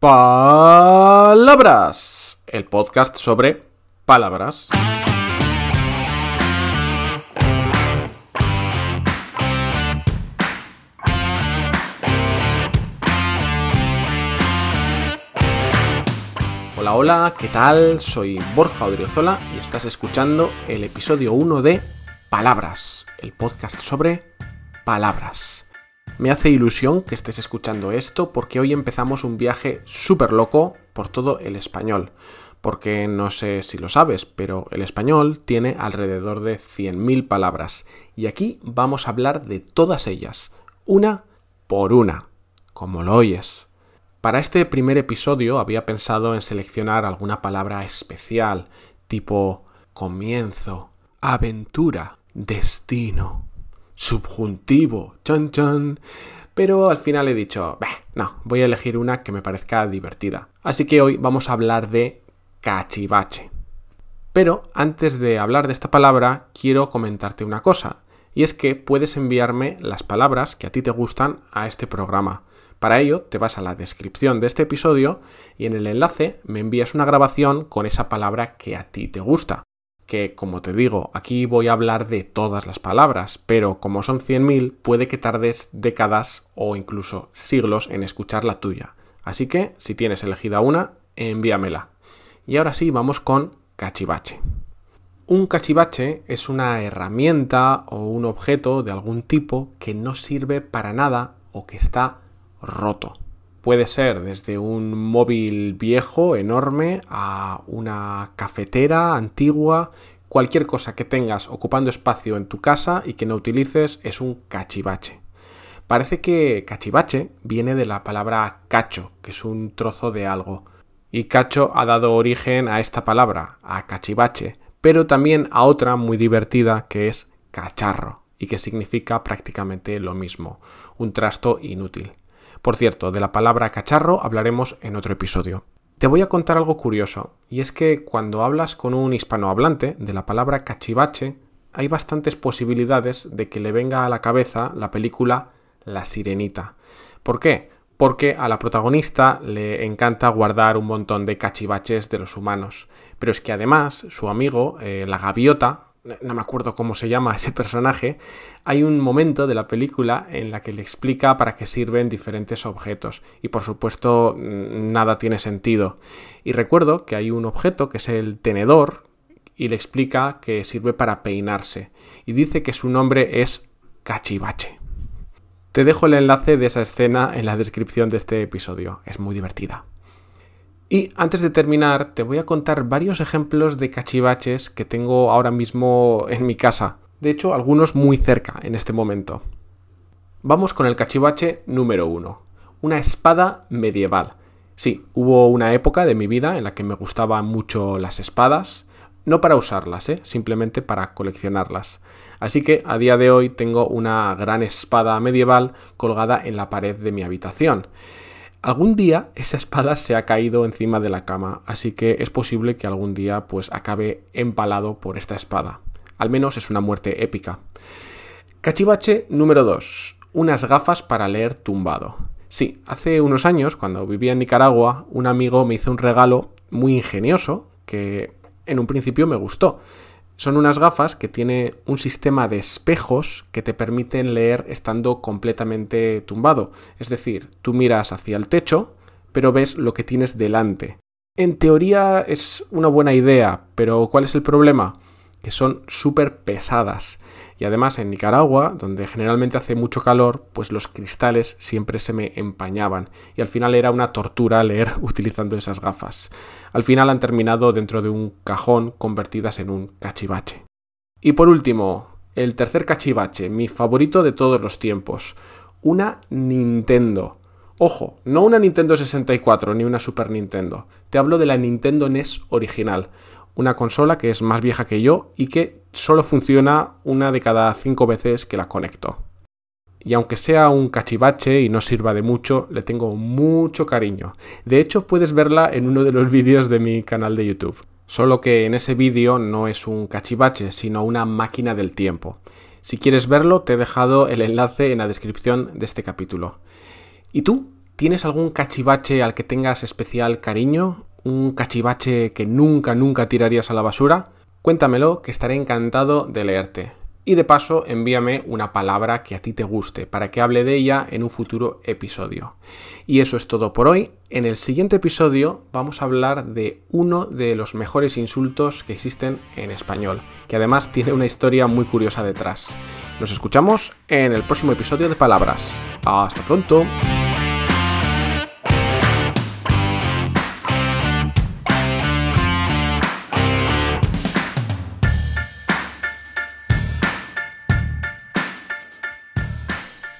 Palabras, el podcast sobre palabras. Hola, hola, ¿qué tal? Soy Borja Odriozola y estás escuchando el episodio 1 de Palabras, el podcast sobre palabras. Me hace ilusión que estés escuchando esto porque hoy empezamos un viaje súper loco por todo el español. Porque no sé si lo sabes, pero el español tiene alrededor de 100.000 palabras. Y aquí vamos a hablar de todas ellas, una por una, como lo oyes. Para este primer episodio había pensado en seleccionar alguna palabra especial, tipo comienzo, aventura, destino, subjuntivo, chan chan. Pero al final he dicho, no, voy a elegir una que me parezca divertida. Así que hoy vamos a hablar de cachivache. Pero antes de hablar de esta palabra, quiero comentarte una cosa, y es que puedes enviarme las palabras que a ti te gustan a este programa. Para ello, te vas a la descripción de este episodio y en el enlace me envías una grabación con esa palabra que a ti te gusta que, como te digo, aquí voy a hablar de todas las palabras, pero como son 100.000, puede que tardes décadas o incluso siglos en escuchar la tuya. Así que, si tienes elegida una, envíamela. Y ahora sí, vamos con cachivache. Un cachivache es una herramienta o un objeto de algún tipo que no sirve para nada o que está roto. Puede ser desde un móvil viejo, enorme, a una cafetera antigua. Cualquier cosa que tengas ocupando espacio en tu casa y que no utilices es un cachivache. Parece que cachivache viene de la palabra cacho, que es un trozo de algo. Y cacho ha dado origen a esta palabra, a cachivache, pero también a otra muy divertida que es cacharro, y que significa prácticamente lo mismo, un trasto inútil. Por cierto, de la palabra cacharro hablaremos en otro episodio. Te voy a contar algo curioso, y es que cuando hablas con un hispanohablante de la palabra cachivache, hay bastantes posibilidades de que le venga a la cabeza la película La Sirenita. ¿Por qué? Porque a la protagonista le encanta guardar un montón de cachivaches de los humanos. Pero es que además su amigo, eh, la gaviota, no me acuerdo cómo se llama ese personaje, hay un momento de la película en la que le explica para qué sirven diferentes objetos y por supuesto nada tiene sentido. Y recuerdo que hay un objeto que es el tenedor y le explica que sirve para peinarse y dice que su nombre es cachivache. Te dejo el enlace de esa escena en la descripción de este episodio, es muy divertida. Y antes de terminar, te voy a contar varios ejemplos de cachivaches que tengo ahora mismo en mi casa. De hecho, algunos muy cerca en este momento. Vamos con el cachivache número uno. Una espada medieval. Sí, hubo una época de mi vida en la que me gustaban mucho las espadas, no para usarlas, ¿eh? simplemente para coleccionarlas. Así que a día de hoy tengo una gran espada medieval colgada en la pared de mi habitación. Algún día esa espada se ha caído encima de la cama, así que es posible que algún día pues acabe empalado por esta espada. Al menos es una muerte épica. Cachivache número 2. Unas gafas para leer tumbado. Sí, hace unos años, cuando vivía en Nicaragua, un amigo me hizo un regalo muy ingenioso que en un principio me gustó. Son unas gafas que tiene un sistema de espejos que te permiten leer estando completamente tumbado. Es decir, tú miras hacia el techo, pero ves lo que tienes delante. En teoría es una buena idea, pero ¿cuál es el problema? Que son súper pesadas. Y además en Nicaragua, donde generalmente hace mucho calor, pues los cristales siempre se me empañaban. Y al final era una tortura leer utilizando esas gafas al final han terminado dentro de un cajón convertidas en un cachivache. Y por último, el tercer cachivache, mi favorito de todos los tiempos, una Nintendo. Ojo, no una Nintendo 64 ni una Super Nintendo. Te hablo de la Nintendo NES original, una consola que es más vieja que yo y que solo funciona una de cada cinco veces que la conecto y aunque sea un cachivache y no sirva de mucho, le tengo mucho cariño. De hecho, puedes verla en uno de los vídeos de mi canal de YouTube. Solo que en ese vídeo no es un cachivache, sino una máquina del tiempo. Si quieres verlo, te he dejado el enlace en la descripción de este capítulo. ¿Y tú? ¿Tienes algún cachivache al que tengas especial cariño? ¿Un cachivache que nunca, nunca tirarías a la basura? Cuéntamelo, que estaré encantado de leerte. Y de paso, envíame una palabra que a ti te guste para que hable de ella en un futuro episodio. Y eso es todo por hoy. En el siguiente episodio vamos a hablar de uno de los mejores insultos que existen en español, que además tiene una historia muy curiosa detrás. Nos escuchamos en el próximo episodio de Palabras. Hasta pronto.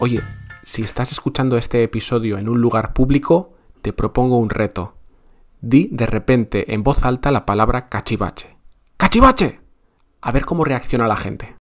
Oye, si estás escuchando este episodio en un lugar público, te propongo un reto. Di de repente en voz alta la palabra cachivache. ¡Cachivache! A ver cómo reacciona la gente.